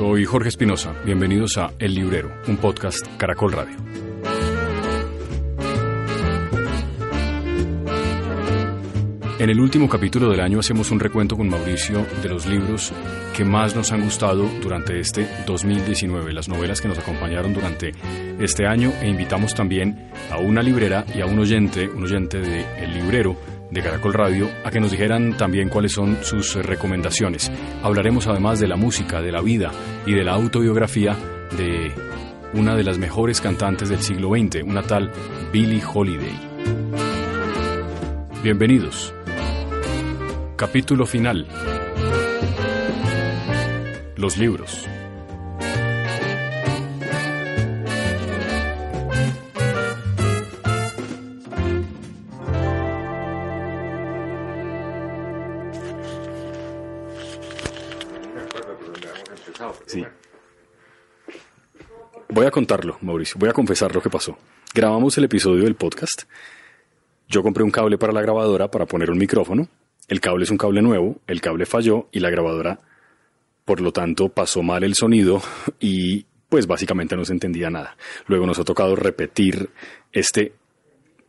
Soy Jorge Espinosa. Bienvenidos a El Librero, un podcast Caracol Radio. En el último capítulo del año hacemos un recuento con Mauricio de los libros que más nos han gustado durante este 2019, las novelas que nos acompañaron durante este año e invitamos también a una librera y a un oyente, un oyente de El Librero de Caracol Radio, a que nos dijeran también cuáles son sus recomendaciones. Hablaremos además de la música, de la vida y de la autobiografía de una de las mejores cantantes del siglo XX, una tal Billie Holiday. Bienvenidos. Capítulo final. Los libros. Sí. Voy a contarlo, Mauricio. Voy a confesar lo que pasó. Grabamos el episodio del podcast. Yo compré un cable para la grabadora para poner un micrófono el cable es un cable nuevo, el cable falló y la grabadora, por lo tanto, pasó mal el sonido y pues básicamente no se entendía nada. Luego nos ha tocado repetir este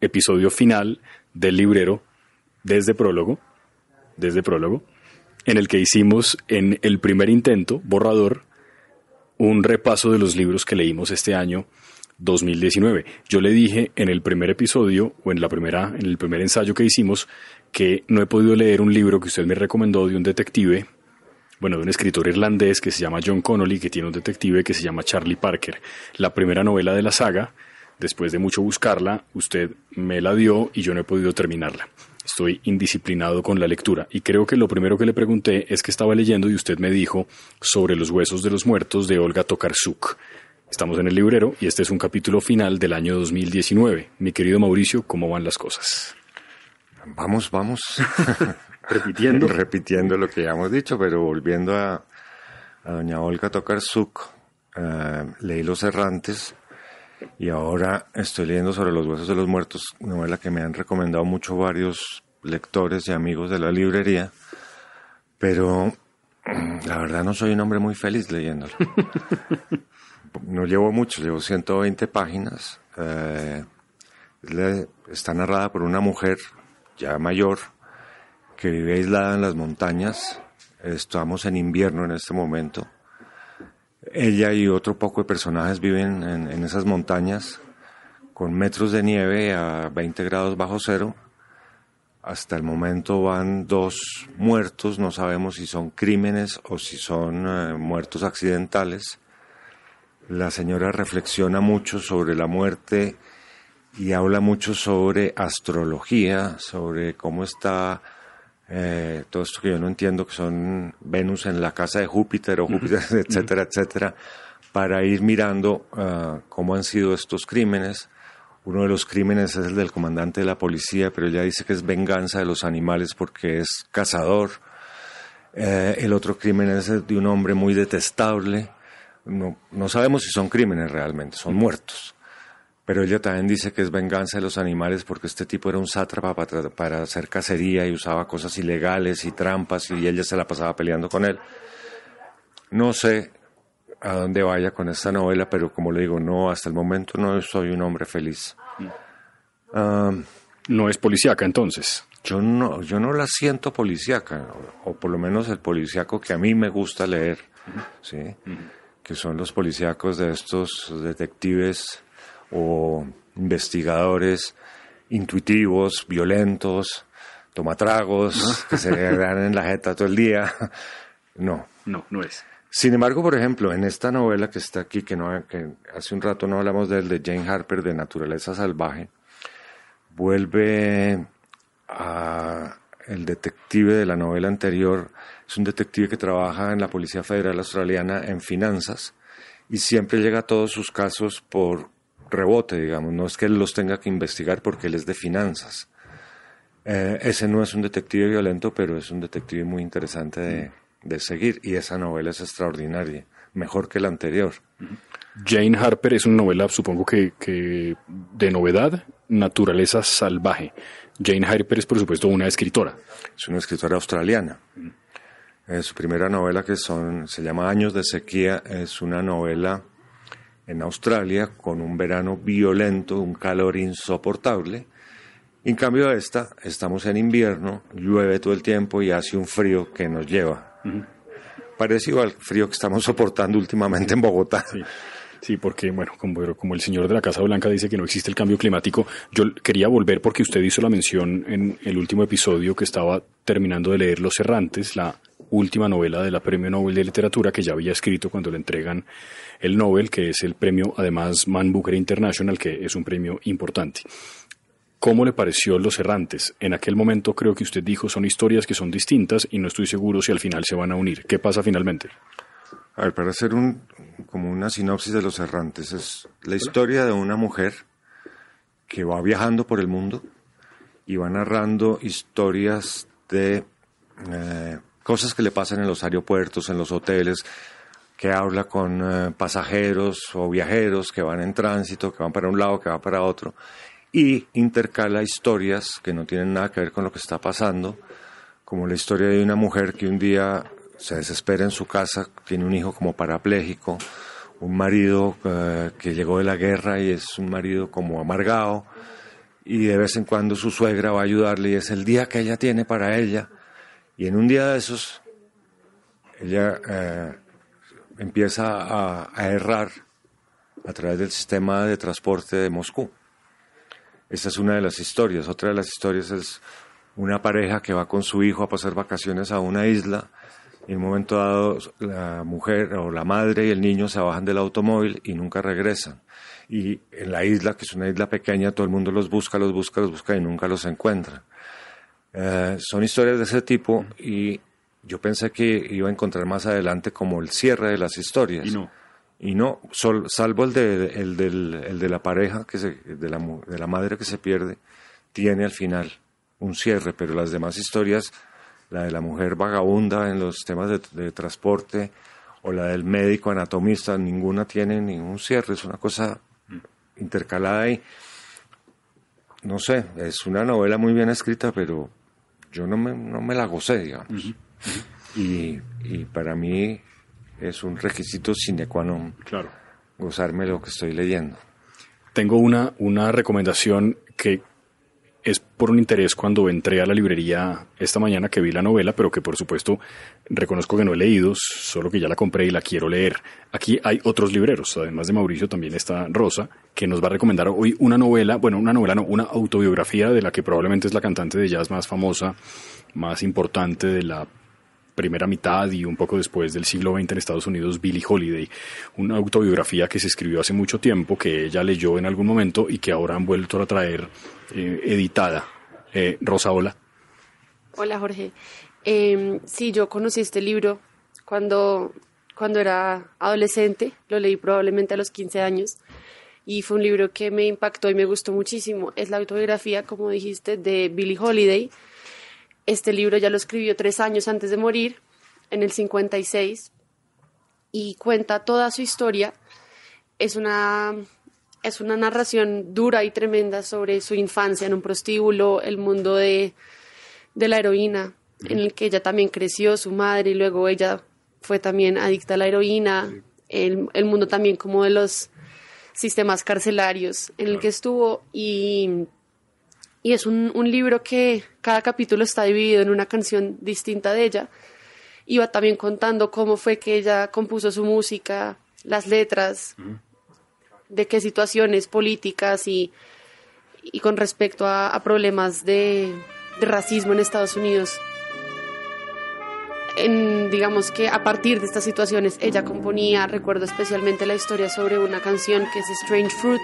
episodio final del librero desde prólogo, desde prólogo, en el que hicimos en el primer intento, borrador, un repaso de los libros que leímos este año 2019. Yo le dije en el primer episodio o en la primera en el primer ensayo que hicimos que no he podido leer un libro que usted me recomendó de un detective, bueno, de un escritor irlandés que se llama John Connolly, que tiene un detective que se llama Charlie Parker. La primera novela de la saga, después de mucho buscarla, usted me la dio y yo no he podido terminarla. Estoy indisciplinado con la lectura y creo que lo primero que le pregunté es que estaba leyendo y usted me dijo sobre los huesos de los muertos de Olga Tokarczuk. Estamos en el librero y este es un capítulo final del año 2019. Mi querido Mauricio, ¿cómo van las cosas? Vamos, vamos. Repitiendo. Repitiendo lo que ya hemos dicho, pero volviendo a, doña Olga Tokarczuk, eh, leí Los Errantes y ahora estoy leyendo sobre los huesos de los muertos, novela que me han recomendado mucho varios lectores y amigos de la librería, pero mm, la verdad no soy un hombre muy feliz leyéndolo. no llevo mucho, llevo 120 páginas. Eh, está narrada por una mujer ya mayor, que vive aislada en las montañas. Estamos en invierno en este momento. Ella y otro poco de personajes viven en, esas montañas con metros de nieve a 20 grados bajo cero. Hasta el momento van dos muertos, no sabemos si son crímenes o si son eh, muertos accidentales. La señora reflexiona mucho sobre la muerte y habla mucho sobre astrología, sobre cómo está eh, todo esto que yo no entiendo, que son Venus en la casa de Júpiter o Júpiter, etcétera, etcétera, para ir mirando ah, cómo han sido estos crímenes. Uno de los crímenes es el del comandante de la policía, pero ella dice que es venganza de los animales porque es cazador. Eh, el otro crimen es el de un hombre muy detestable. No, no sabemos si son crímenes realmente, son muertos. Pero ella también dice que es venganza de los animales porque este tipo era un sátrapa para, hacer cacería y usaba cosas ilegales y trampas y ella se la pasaba peleando con él. No sé a dónde vaya con esta novela, pero como le digo, no, hasta el momento no soy un hombre feliz. no es policíaca entonces. Yo no, yo no la siento policíaca, o, por lo menos el policíaco que a mí me gusta leer, ¿sí? que son los policíacos de estos detectives o investigadores intuitivos, violentos, tomatragos, que se dan en la jeta todo el día. No. No, no es. Sin embargo, por ejemplo, en esta novela que está aquí, que, no, que hace un rato no hablamos del de Jane Harper, de Naturaleza Salvaje, vuelve a el detective de la novela anterior, es un detective que trabaja en la Policía Federal Australiana en finanzas y siempre llega a todos sus casos por rebote, digamos, no es que él los tenga que investigar porque él es de finanzas. Eh, ese no es un detective violento, pero es un detective muy interesante de, seguir y esa novela es extraordinaria, mejor que la anterior. Jane Harper es una novela, supongo que, que de novedad, naturaleza salvaje. Jane Harper es, por supuesto, una escritora. Es una escritora australiana. Eh, su primera novela, que son, se llama Años de Sequía, es una novela en Australia con un verano violento, un calor insoportable. En cambio esta, estamos en invierno, llueve todo el tiempo y hace un frío que nos lleva. Parecido al frío que estamos soportando últimamente en Bogotá. Sí. porque, bueno, como, como, el señor de la Casa Blanca dice que no existe el cambio climático, yo quería volver porque usted hizo la mención en el último episodio que estaba terminando de leer Los Errantes, la última novela de la Premio Nobel de Literatura que ya había escrito cuando le entregan el Nobel, que es el premio además Man Booker International, que es un premio importante. ¿Cómo le pareció Los Errantes? En aquel momento creo que usted dijo son historias que son distintas y no estoy seguro si al final se van a unir. ¿Qué pasa finalmente? A ver, para hacer un, como una sinopsis de Los Errantes, es la historia de una mujer que va viajando por el mundo y va narrando historias de eh, cosas que le pasan en los aeropuertos, en los hoteles, que habla con eh, pasajeros o viajeros que van en tránsito, que van para un lado, que van para otro, y intercala historias que no tienen nada que ver con lo que está pasando, como la historia de una mujer que un día se desespera en su casa, tiene un hijo como parapléjico, un marido eh, que llegó de la guerra y es un marido como amargado, y de vez en cuando su suegra va a ayudarle y es el día que ella tiene para ella y en un día de esos, ella eh, empieza a, errar a través del sistema de transporte de Moscú. Esta es una de las historias. Otra de las historias es una pareja que va con su hijo a pasar vacaciones a una isla. En un momento dado, la mujer o la madre y el niño se bajan del automóvil y nunca regresan. Y en la isla, que es una isla pequeña, todo el mundo los busca, los busca, los busca y nunca los encuentra. Eh, son historias de ese tipo y yo pensé que iba a encontrar más adelante como el cierre de las historias. Y no. Y no, salvo el de, el, del, el de la pareja, que se, de, la, de la madre que se pierde, tiene al final un cierre, pero las demás historias, la de la mujer vagabunda en los temas de, de transporte o la del médico anatomista, ninguna tiene ningún cierre, es una cosa intercalada y no sé, es una novela muy bien escrita, pero yo no me, no me la gocé, digamos. Y, y, para mí es un requisito sine qua non claro. gozarme lo que estoy leyendo. Tengo una, una recomendación que es por un interés cuando entré a la librería esta mañana que vi la novela, pero que por supuesto reconozco que no he leído, solo que ya la compré y la quiero leer. Aquí hay otros libreros, además de Mauricio también está Rosa, que nos va a recomendar hoy una novela, bueno, una novela no, una autobiografía de la que probablemente es la cantante de jazz más famosa, más importante de la primera mitad y un poco después del siglo XX en Estados Unidos, Billie Holiday, una autobiografía que se escribió hace mucho tiempo, que ella leyó en algún momento y que ahora han vuelto a traer eh, editada. Eh, Rosa, hola. Hola, Jorge. Eh, sí, yo conocí este libro cuando, cuando era adolescente, lo leí probablemente a los 15 años y fue un libro que me impactó y me gustó muchísimo. Es la autobiografía, como dijiste, de Billie Holiday este libro ya lo escribió tres años antes de morir, en el 56, y cuenta toda su historia. Es una, es una narración dura y tremenda sobre su infancia en un prostíbulo, el mundo de, la heroína, en el que ella también creció, su madre, y luego ella fue también adicta a la heroína, el, el mundo también como de los sistemas carcelarios en el que estuvo y y es un, libro que cada capítulo está dividido en una canción distinta de ella. Iba también contando cómo fue que ella compuso su música, las letras, de qué situaciones políticas y, y con respecto a, problemas de, racismo en Estados Unidos. En, digamos que a partir de estas situaciones ella componía, recuerdo especialmente la historia sobre una canción que es Strange Fruit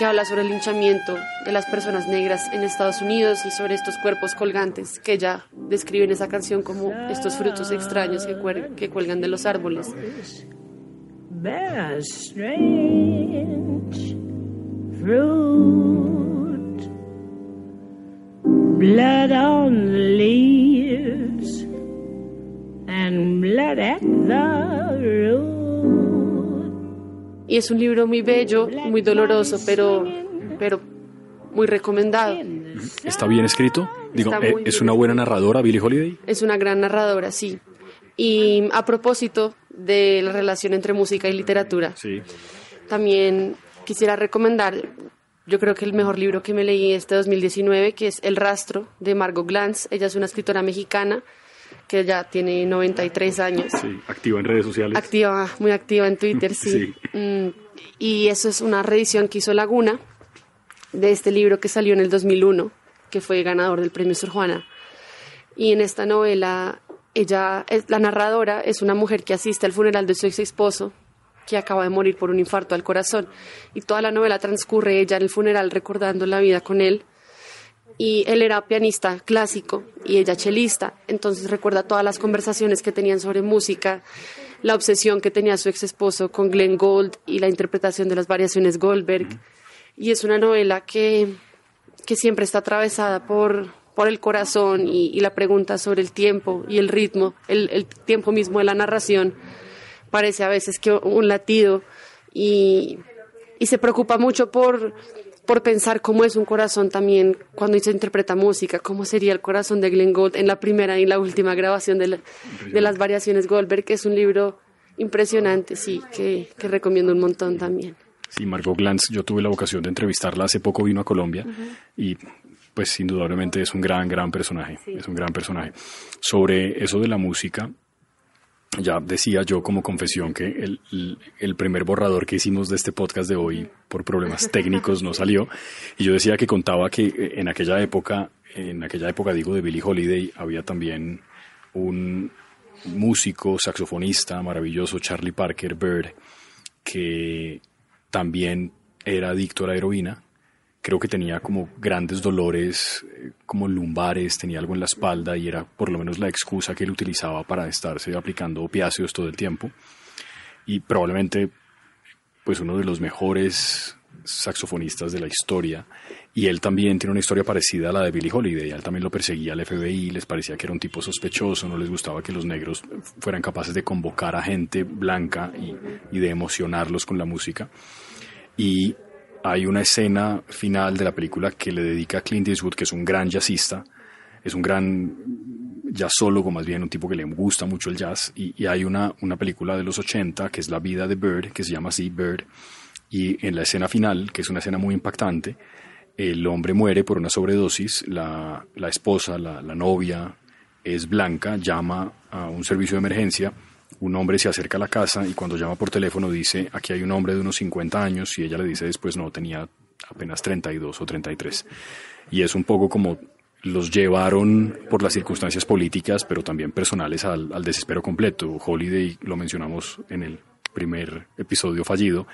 que habla sobre el linchamiento de las personas negras en Estados Unidos y sobre estos cuerpos colgantes que ella describe en esa canción como estos frutos extraños que, cuelgan de los árboles. blood on the leaves and blood at the road. Y es un libro muy bello, muy doloroso, pero, pero muy recomendado. ¿Está bien escrito? Digo, eh, ¿es una buena narradora Billie Holiday? Es una gran narradora, sí. Y a propósito de la relación entre música y literatura, Sí. también quisiera recomendar, yo creo que el mejor libro que me leí este 2019, que es El rastro de Margot Glantz. Ella es una escritora mexicana que ya tiene 93 años. Sí, activa en redes sociales. Activa, muy activa en Twitter, sí. Sí. Mm, y eso es una reedición que hizo Laguna de este libro que salió en el 2001, que fue ganador del premio Sor Juana. Y en esta novela, ella, la narradora es una mujer que asiste al funeral de su ex esposo, que acaba de morir por un infarto al corazón. Y toda la novela transcurre ella en el funeral recordando la vida con él. Y él era pianista clásico y ella chelista, entonces recuerda todas las conversaciones que tenían sobre música, la obsesión que tenía su ex esposo con Glenn Gould y la interpretación de las variaciones Goldberg. Y es una novela que, que siempre está atravesada por, por el corazón y, y la pregunta sobre el tiempo y el ritmo, el, el tiempo mismo de la narración. Parece a veces que un latido y, y se preocupa mucho por, por pensar cómo es un corazón también cuando se interpreta música, cómo sería el corazón de Glenn Gould en la primera y la última grabación de, la- de las variaciones Goldberg, que es un libro impresionante, sí, que, que recomiendo un montón también. Sí, Margot Glantz, yo tuve la ocasión de entrevistarla hace poco, vino a Colombia y pues indudablemente es un gran, gran personaje, Sí. es un gran personaje. Sobre eso de la música, ya decía yo como confesión que el, el- primer borrador que hicimos de este podcast de hoy por problemas técnicos no salió y yo decía que contaba que eh, en aquella época, en aquella época digo de Billie Holiday, había también un músico, saxofonista maravilloso, Charlie Parker Bird, que también era adicto a la heroína. Creo que tenía como grandes dolores, eh, como lumbares, tenía algo en la espalda y era por lo menos la excusa que él utilizaba para estarse aplicando opiáceos todo el tiempo. Y probablemente, pues uno de los mejores saxofonistas de la historia. Y él también tiene una historia parecida a la de Billie Holiday. Él también lo perseguía el FBI, les parecía que era un tipo sospechoso, no les gustaba que los negros fueran capaces de convocar a gente blanca y, y de emocionarlos con la música. Y hay una escena final de la película que le dedica a Clint Eastwood, que es un gran jazzista, es un gran jazzólogo, más bien un tipo que le gusta mucho el jazz. Y, y hay una, una película de los 80 que es La vida de Bird, que se llama así Bird. Y en la escena final, que es una escena muy impactante, el hombre muere por una sobredosis, la, la esposa, la, la novia, es blanca, llama a un servicio de emergencia, un hombre se acerca a la casa y cuando llama por teléfono dice, aquí hay un hombre de unos 50 años y ella le dice después, no, tenía apenas 32 o 33. Y es un poco como los llevaron por las circunstancias políticas, pero también personales al, al desespero completo. Holiday, lo mencionamos en el primer episodio fallido,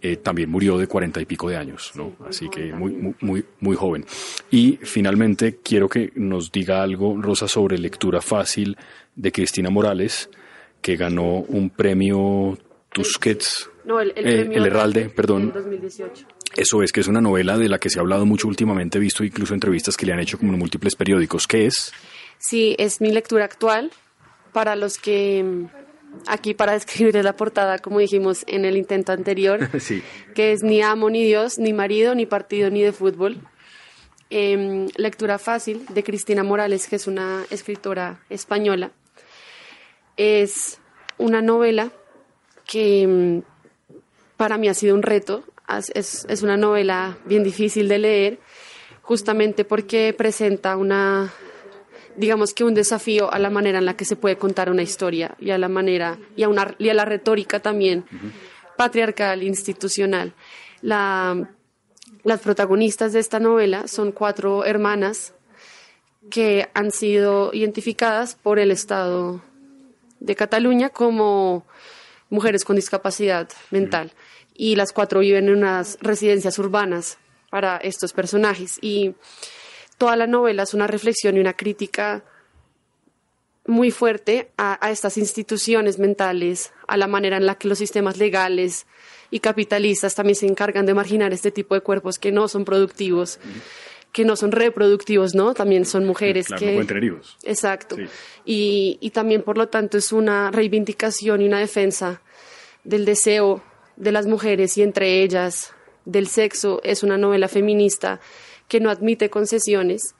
eh, también murió de cuarenta y pico de años, ¿no? Así que muy, muy, muy, muy joven. Y finalmente quiero que nos diga algo, Rosa, sobre lectura fácil de Cristina Morales, que ganó un premio Tusquets, No, el, el eh, premio el Herralde, perdón. 2018. Eso es, que es una novela de la que se ha hablado mucho últimamente, he visto incluso entrevistas que le han hecho como en múltiples periódicos. ¿Qué es? Sí, es mi lectura actual. Para los que aquí para describir la portada, como dijimos en el intento anterior, Sí. que es ni amo ni Dios, ni marido, ni partido, ni de fútbol. Em, lectura fácil de Cristina Morales, que es una escritora española. Es una novela que mm, para mí ha sido un reto. Es, es una novela bien difícil de leer, justamente porque presenta una, digamos que un desafío a la manera en la que se puede contar una historia y a la manera y a, una, y a la retórica también patriarcal, institucional. La, las protagonistas de esta novela son cuatro hermanas que han sido identificadas por el Estado de Cataluña como mujeres con discapacidad mental. Y las cuatro viven en unas residencias urbanas para estos personajes. Y toda la novela es una reflexión y una crítica muy fuerte a, a estas instituciones mentales, a la manera en la que los sistemas legales y capitalistas también se encargan de marginar este tipo de cuerpos que no son productivos, que no son reproductivos, ¿no? También son mujeres Claro, que... no pueden tener hijos. Exacto. Sí. Y, y también, por lo tanto, es una reivindicación y una defensa del deseo de las mujeres y entre ellas del sexo. Es una novela feminista que no admite concesiones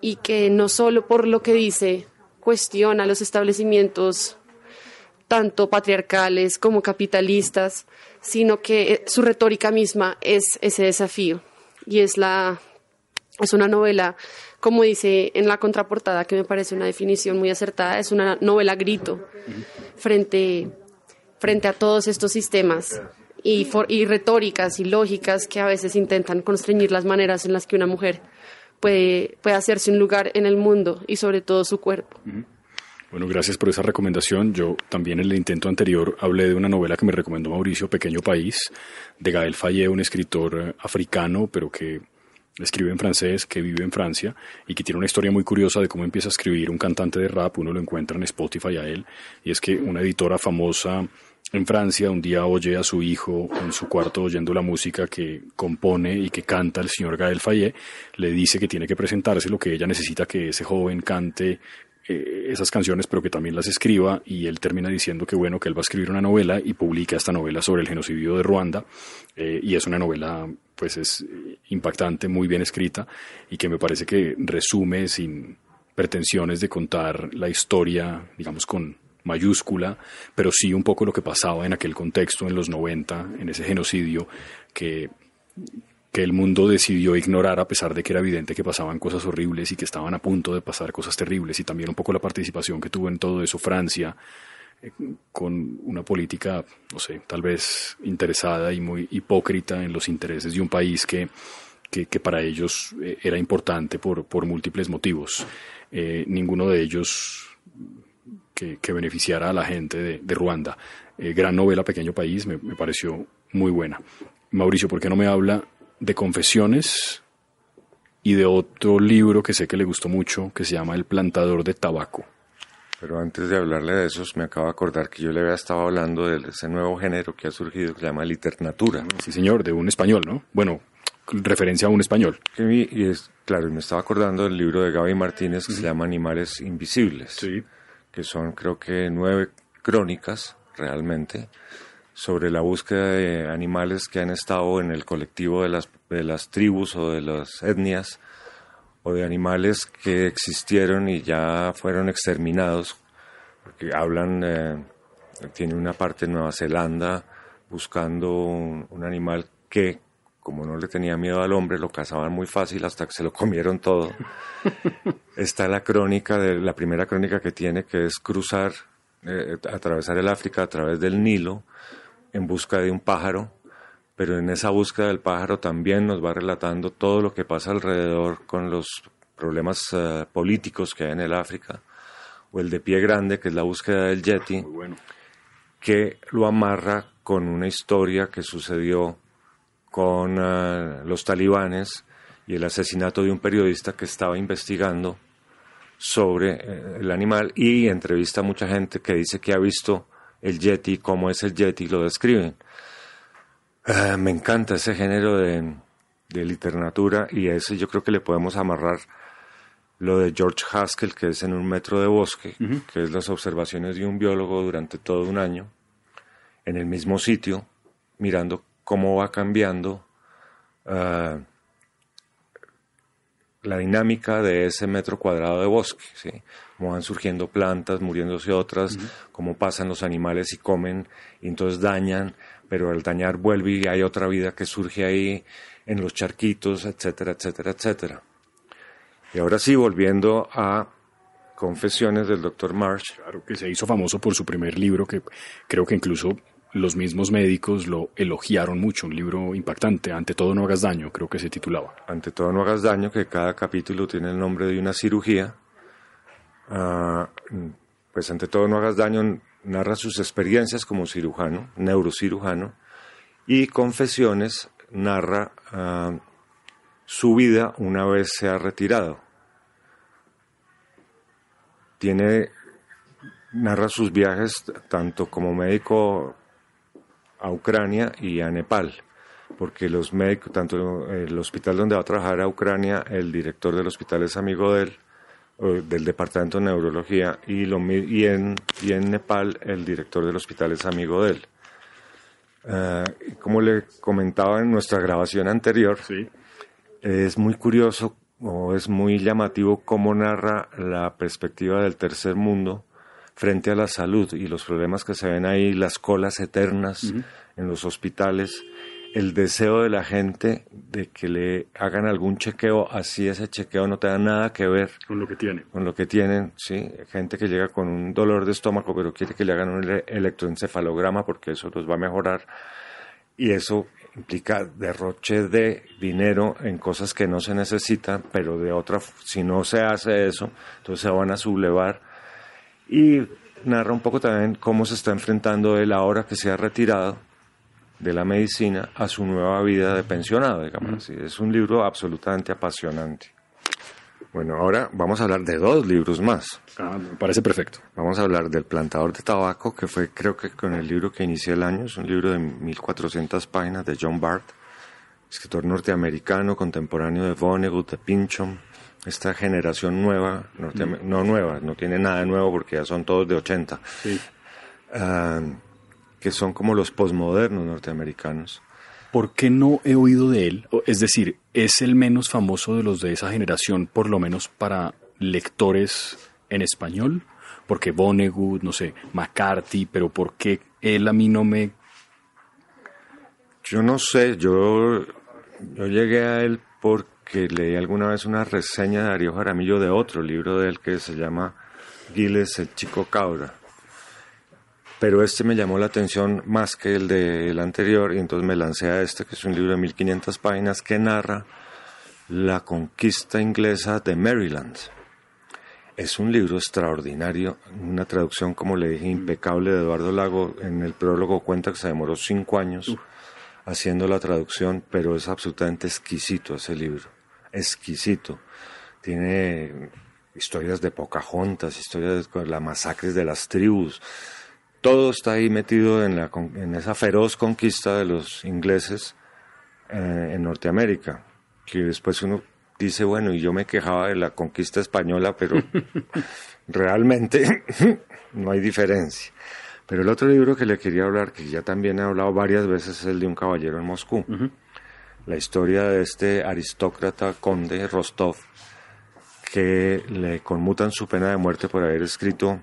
y que no solo por lo que dice cuestiona los establecimientos tanto patriarcales como capitalistas, sino que eh, su retórica misma es ese desafío y es la es una novela, como dice en la contraportada, que me parece una definición muy acertada, es una novela grito frente, frente a todos estos sistemas y, y retóricas y lógicas que a veces intentan constreñir las maneras en las que una mujer puede, puede hacerse un lugar en el mundo y sobre todo su cuerpo. Bueno, gracias por esa recomendación. Yo también en el intento anterior hablé de una novela que me recomendó Mauricio, Pequeño País, de Gael Fayé, un escritor eh, africano, pero que escribe en francés, que vive en Francia y que tiene una historia muy curiosa de cómo empieza a escribir un cantante de rap. Uno lo encuentra en Spotify a él, y es que una editora famosa en Francia un día oye a su hijo en su cuarto oyendo la música que compone y que canta el señor Gael Fayet, le dice que tiene que presentarse lo que ella necesita que ese joven cante eh, esas canciones, pero que también las escriba, y él termina diciendo que bueno, que él va a escribir una novela y publica esta novela sobre el genocidio de Ruanda, eh, y es una novela, pues es impactante, muy bien escrita, y que me parece que resume sin pretensiones de contar la historia, digamos, con mayúscula, pero sí un poco lo que pasaba en aquel contexto en los 90, en ese genocidio que que el mundo decidió ignorar a pesar de que era evidente que pasaban cosas horribles y que estaban a punto de pasar cosas terribles. Y también un poco la participación que tuvo en todo eso Francia eh, con una política, no sé, tal vez interesada y muy hipócrita en los intereses de un país que, que, para ellos eh, era importante por, por múltiples motivos. Eh, ninguno de ellos que, que, beneficiara a la gente de, Ruanda. gran novela, Pequeño País, me, me pareció muy buena. Mauricio, ¿por qué no me habla de confesiones y de otro libro que sé que le gustó mucho, que se llama El plantador de tabaco. Pero antes de hablarle de esos, me acabo de acordar que yo le había estado hablando de ese nuevo género que ha surgido, que se llama literatura. Sí, señor, de un español, ¿no? Bueno, referencia a un español. Y es, claro, me estaba acordando del libro de Gaby Martínez que se llama Animales Invisibles, sí. que son creo que nueve crónicas realmente sobre la búsqueda de animales que han estado en el colectivo de las, de las tribus o de las etnias o de animales que existieron y ya fueron exterminados, porque hablan, eh, tiene una parte en Nueva Zelanda buscando un, animal que, como no le tenía miedo al hombre, lo cazaban muy fácil hasta que se lo comieron todo. Está la crónica, de, la primera crónica que tiene, que es cruzar, eh, atravesar el África a través del Nilo, en busca de un pájaro, pero en esa búsqueda del pájaro también nos va relatando todo lo que pasa alrededor con los problemas eh, políticos que hay en el África, o el de pie grande, que es la búsqueda del Yeti, que lo amarra con una historia que sucedió con eh, los talibanes y el asesinato de un periodista que estaba investigando sobre eh, el animal y entrevista a mucha gente que dice que ha visto el Yeti, cómo es el Yeti, lo describen. Ah, me encanta ese género de, literatura y ese yo creo que le podemos amarrar lo de George Haskell, que es en un metro de bosque, que es las observaciones de un biólogo durante todo un año, en el mismo sitio, mirando cómo va cambiando ah, la dinámica de ese metro cuadrado de bosque, ¿sí? cómo van surgiendo plantas, muriéndose otras, cómo pasan los animales y comen y entonces dañan, pero al dañar vuelve y hay otra vida que surge ahí en los charquitos, etcétera, etcétera, etcétera. Y ahora sí, volviendo a Confesiones del Dr. Marsh. Claro, que se hizo famoso por su primer libro, que creo que incluso los mismos médicos lo elogiaron mucho, un libro impactante, Ante todo no hagas daño, creo que se titulaba. Ante todo no hagas daño, que cada capítulo tiene el nombre de una cirugía Ah, pues ante todo no hagas daño, narra sus experiencias como cirujano, neurocirujano, y Confesiones narra ah, su vida una vez se ha retirado. Tiene, narra sus viajes tanto como médico a Ucrania y a Nepal, porque los médicos, tanto el hospital donde va a trabajar a Ucrania, el director del hospital es amigo de él, del Departamento de Neurología y, lo, y, en, y en Nepal el director del hospital es amigo de él. Eh, como le comentaba en nuestra grabación anterior, es muy curioso o es muy llamativo cómo narra la perspectiva del tercer mundo frente a la salud y los problemas que se ven ahí, las colas eternas en los hospitales, el deseo de la gente de que le hagan algún chequeo, así ese chequeo no tenga nada que ver con lo que tienen. Con lo que tienen, sí. Gente que llega con un dolor de estómago, pero quiere que le hagan un electroencefalograma porque eso los va a mejorar. Y eso implica derroche de dinero en cosas que no se necesitan, pero de otra, si no se hace eso, entonces se van a sublevar. Y narra un poco también cómo se está enfrentando él ahora que se ha retirado de la medicina a su nueva vida de pensionado, digamos así. Es un libro absolutamente apasionante. Bueno, ahora vamos a hablar de dos libros más. Ah, me parece perfecto. Vamos a hablar del plantador de tabaco, que fue creo que con el libro que inicié el año, es un libro de 1400 páginas de John Bart, escritor norteamericano, contemporáneo de Vonnegut, de Pinchon, esta generación nueva, mm. no nueva, no tiene nada de nuevo porque ya son todos de 80. Sí. Ah, que son como los posmodernos norteamericanos. ¿Por qué no he oído de él? Es decir, ¿es el menos famoso de los de esa generación, por lo menos para lectores en español? Porque Vonnegut, no sé, McCarthy, pero ¿por qué él a mí no me... Yo no sé, yo, yo llegué a él porque leí alguna vez una reseña de Darío Jaramillo de otro libro de él que se llama Giles el Chico Cabra pero este me llamó la atención más que el del anterior y entonces me lancé a este, que es un libro de 1500 páginas que narra la conquista inglesa de Maryland. Es un libro extraordinario, una traducción, como le dije, impecable de Eduardo Lago. En el prólogo cuenta que se demoró cinco años haciendo la traducción, pero es absolutamente exquisito ese libro, exquisito. Tiene historias de Pocahontas, historias de las masacres de las tribus, todo está ahí metido en, la, en esa feroz conquista de los ingleses eh, en Norteamérica, que después uno dice, bueno, y yo me quejaba de la conquista española, pero realmente no hay diferencia. Pero el otro libro que le quería hablar, que ya también he hablado varias veces, es el de un caballero en Moscú. La historia de este aristócrata conde Rostov, que le conmutan su pena de muerte por haber escrito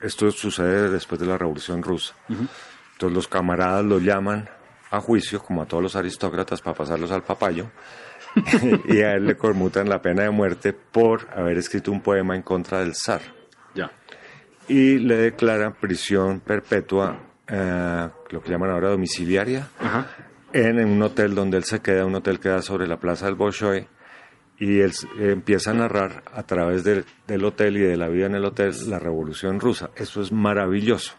esto sucede después de la Revolución Rusa. Entonces los camaradas lo llaman a juicio, como a todos los aristócratas, para pasarlos al papayo, y a él le conmutan la pena de muerte por haber escrito un poema en contra del zar. Ya. Y le declaran prisión perpetua, eh, lo que llaman ahora domiciliaria, En, un hotel donde él se queda, un hotel que da sobre la plaza del Bolshoi, y él empieza a narrar a través del, hotel y de la vida en el hotel la revolución rusa. Eso es maravilloso.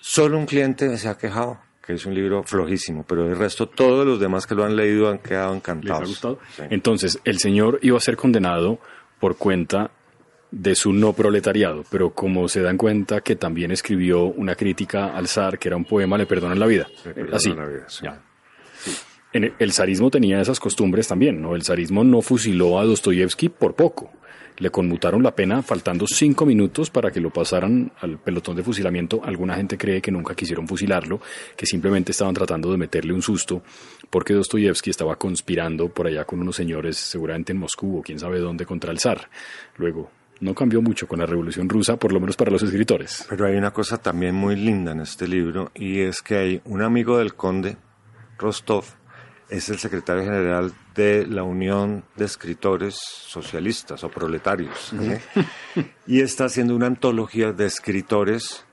Solo un cliente se ha quejado, que es un libro flojísimo, pero el resto, todos los demás que lo han leído han quedado encantados. ¿Les ha gustado? Entonces, el señor iba a ser condenado por cuenta de su no proletariado, pero como se dan cuenta que también escribió una crítica al zar, que era un poema, le perdonan la vida. Así. La vida, Ya el zarismo tenía esas costumbres también, ¿no? El zarismo no fusiló a Dostoyevsky por poco. Le conmutaron la pena faltando cinco minutos para que lo pasaran al pelotón de fusilamiento. Alguna gente cree que nunca quisieron fusilarlo, que simplemente estaban tratando de meterle un susto, porque Dostoyevsky estaba conspirando por allá con unos señores, seguramente en Moscú o quién sabe dónde, contra el zar. Luego, no cambió mucho con la Revolución Rusa, por lo menos para los escritores. Pero hay una cosa también muy linda en este libro, y es que hay un amigo del conde, Rostov, es el secretario general de la Unión de Escritores Socialistas o Proletarios. ¿eh? y está haciendo una antología de escritores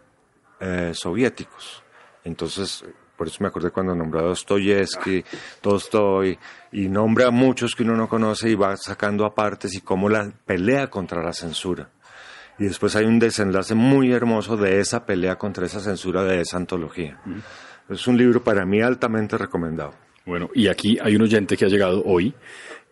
eh, soviéticos. Entonces, por eso me acordé cuando nombró a Dostoyevsky, Tolstoy, y nombra a muchos que uno no conoce y va sacando apartes y cómo la pelea contra la censura. Y después hay un desenlace muy hermoso de esa pelea contra esa censura de esa antología. Es un libro para mí altamente recomendado. Bueno, y aquí hay un oyente que ha llegado hoy,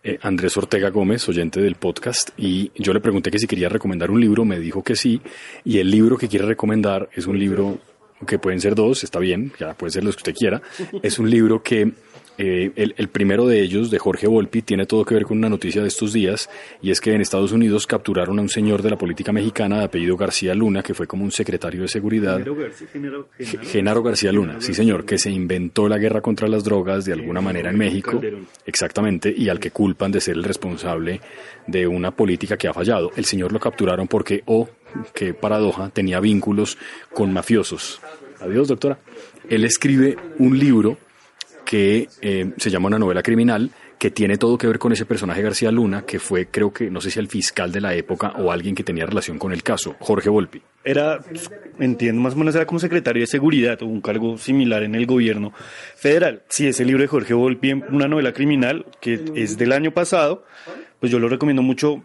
eh, Andrés Ortega Gómez, oyente del podcast, y yo le pregunté que si quería recomendar un libro, me dijo que sí, y el libro que quiere recomendar es un libro que pueden ser dos, está bien, ya puede ser los que usted quiera, es un libro que eh, el, primero de ellos, de Jorge Volpi, tiene todo que ver con una noticia de estos días, y es que en Estados Unidos capturaron a un señor de la política mexicana de apellido García Luna, que fue como un secretario de seguridad. Genaro, García Luna, sí señor, que se inventó la guerra contra las drogas de alguna manera en México, exactamente, y al que culpan de ser el responsable de una política que ha fallado. El señor lo capturaron porque o qué paradoja, tenía vínculos con mafiosos. Adiós, doctora. Él escribe un libro que eh, se llama Una novela criminal, que tiene todo que ver con ese personaje García Luna, que fue, creo que, no sé si el fiscal de la época o alguien que tenía relación con el caso, Jorge Volpi. Era, entiendo, más o menos era como secretario de seguridad o un cargo similar en el gobierno federal. Si ese libro de Jorge Volpi, una novela criminal, que es del año pasado, pues yo lo recomiendo mucho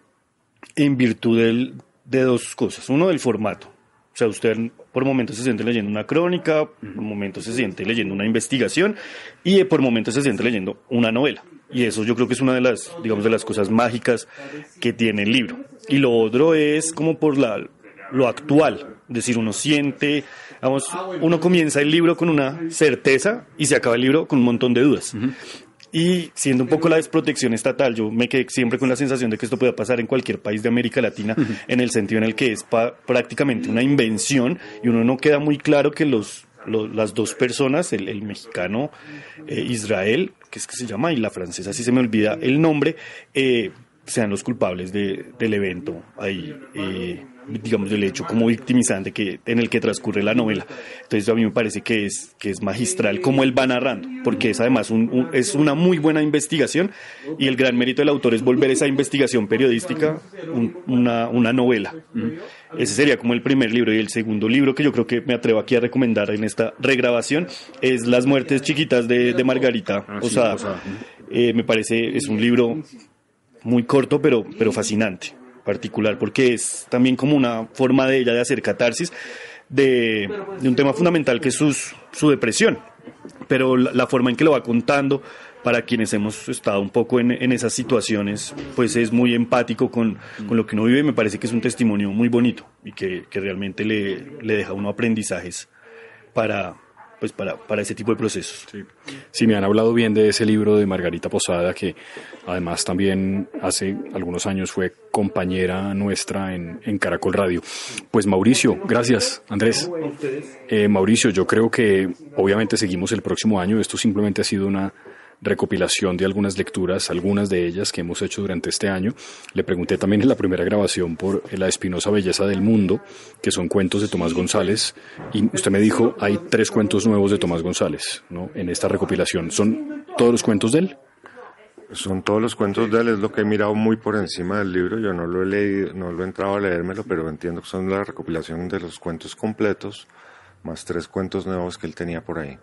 en virtud del, de dos cosas. Uno, del formato. O sea, usted por momentos se siente leyendo una crónica, por momentos se siente leyendo una investigación y por momentos se siente leyendo una novela. Y eso yo creo que es una de las, digamos, de las cosas mágicas que tiene el libro. Y lo otro es como por la, lo actual. Es decir, uno siente, vamos, uno comienza el libro con una certeza y se acaba el libro con un montón de dudas. Y siendo un poco la desprotección estatal, yo me quedé siempre con la sensación de que esto puede pasar en cualquier país de América Latina, en el sentido en el que es prácticamente una invención y uno no queda muy claro que los, las dos personas, el, mexicano eh, Israel, que es que se llama, y la francesa, si se me olvida el nombre, eh, sean los culpables de, del evento ahí. Eh, digamos, del hecho como victimizante que, en el que transcurre la novela. Entonces a mí me parece que es, que es magistral como él va narrando, porque es además un, es una muy buena investigación y el gran mérito del autor es volver esa investigación periodística una, una novela. Ese sería como el primer libro y el segundo libro que yo creo que me atrevo aquí a recomendar en esta regrabación es Las muertes chiquitas de, de Margarita ah, Osada. Eh, me parece, es un libro muy corto pero, pero fascinante particular, porque es también como una forma de ella de hacer catarsis de, un tema fundamental que es su depresión, pero la, forma en que lo va contando, para quienes hemos estado un poco en, esas situaciones, pues es muy empático con, con, lo que uno vive y me parece que es un testimonio muy bonito y que, que realmente le, le deja uno aprendizajes para, pues para, para ese tipo de procesos. Sí. me han hablado bien de ese libro de Margarita Posada, que además también hace algunos años fue compañera nuestra en, en Caracol Radio. Pues Mauricio, gracias, Andrés. Eh, Mauricio, yo creo que obviamente seguimos el próximo año, esto simplemente ha sido una recopilación de algunas lecturas, algunas de ellas que hemos hecho durante este año. Le pregunté también en la primera grabación por La espinosa belleza del mundo, que son cuentos de Tomás González, y usted me dijo, hay tres cuentos nuevos de Tomás González, ¿no? En esta recopilación. ¿Son todos los cuentos de él? Son todos los cuentos de él, es lo que he mirado muy por encima del libro, yo no lo he leído, no lo he entrado a leérmelo, pero entiendo que son la recopilación de los cuentos completos, más tres cuentos nuevos que él tenía por ahí.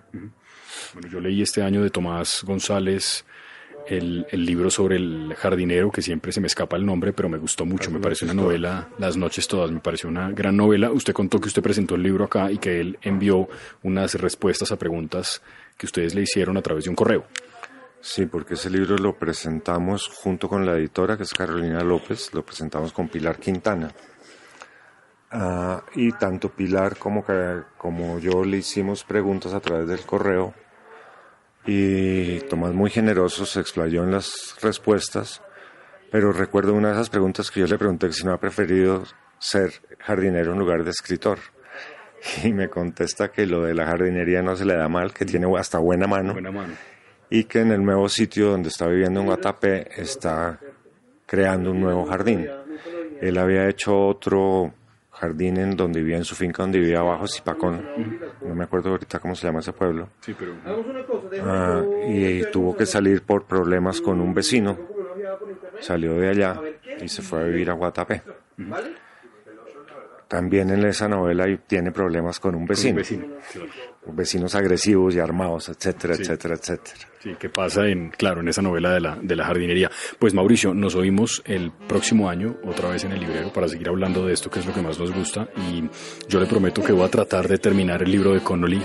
Bueno, yo leí este año de Tomás González el, libro sobre el jardinero, que siempre se me escapa el nombre, pero me gustó mucho. me pareció una novela, Las noches todas, me pareció una gran novela. Usted contó que usted presentó el libro acá y que él envió unas respuestas a preguntas que ustedes le hicieron a través de un correo. Sí, porque ese libro lo presentamos junto con la editora, que es Carolina López, lo presentamos con Pilar Quintana. Ah, y tanto Pilar como, como yo le hicimos preguntas a través del correo y Tomás muy generoso se explayó en las respuestas, pero recuerdo una de esas preguntas que yo le pregunté que si no ha preferido ser jardinero en lugar de escritor. Y me contesta que lo de la jardinería no se le da mal, que tiene hasta buena mano, buena mano. y que en el nuevo sitio donde está viviendo en Guatapé está creando un nuevo jardín. Él había hecho otro jardín en donde vivía, en su finca donde vivía abajo, Zipacón, no me acuerdo ahorita cómo se llama ese pueblo. Ah, y tuvo que salir por problemas con un vecino. Salió de allá y se fue a vivir a Guatapé. También en esa novela tiene problemas con un vecino. Vecinos agresivos y armados, etcétera, etcétera, etcétera. Sí, ¿qué pasa en, claro, en esa novela de la, de la jardinería? Pues Mauricio, nos oímos el próximo año, otra vez en el librero, para seguir hablando de esto, que es lo que más nos gusta. Y yo le prometo que voy a tratar de terminar el libro de Connolly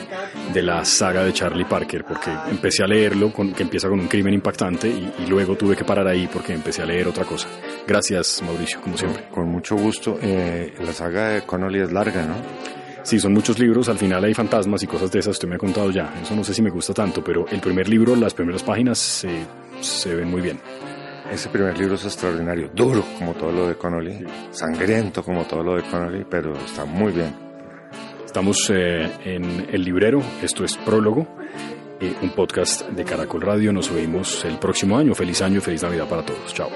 de la saga de Charlie Parker, porque empecé a leerlo, con, que empieza con un crimen impactante, y, luego tuve que parar ahí porque empecé a leer otra cosa. Gracias, Mauricio, como siempre. Con mucho gusto. Eh, la saga de Connolly es larga, ¿no? Sí, son muchos libros, al final hay fantasmas y cosas de esas, usted me ha contado ya, eso no sé si me gusta tanto, pero el primer libro, las primeras páginas se, se ven muy bien. Ese primer libro es extraordinario, duro como todo lo de Connolly, sangriento como todo lo de Connolly, pero está muy bien. Estamos eh, en El Librero, esto es Prólogo, eh, un podcast de Caracol Radio, nos vemos el próximo año, feliz año, feliz Navidad para todos, chao.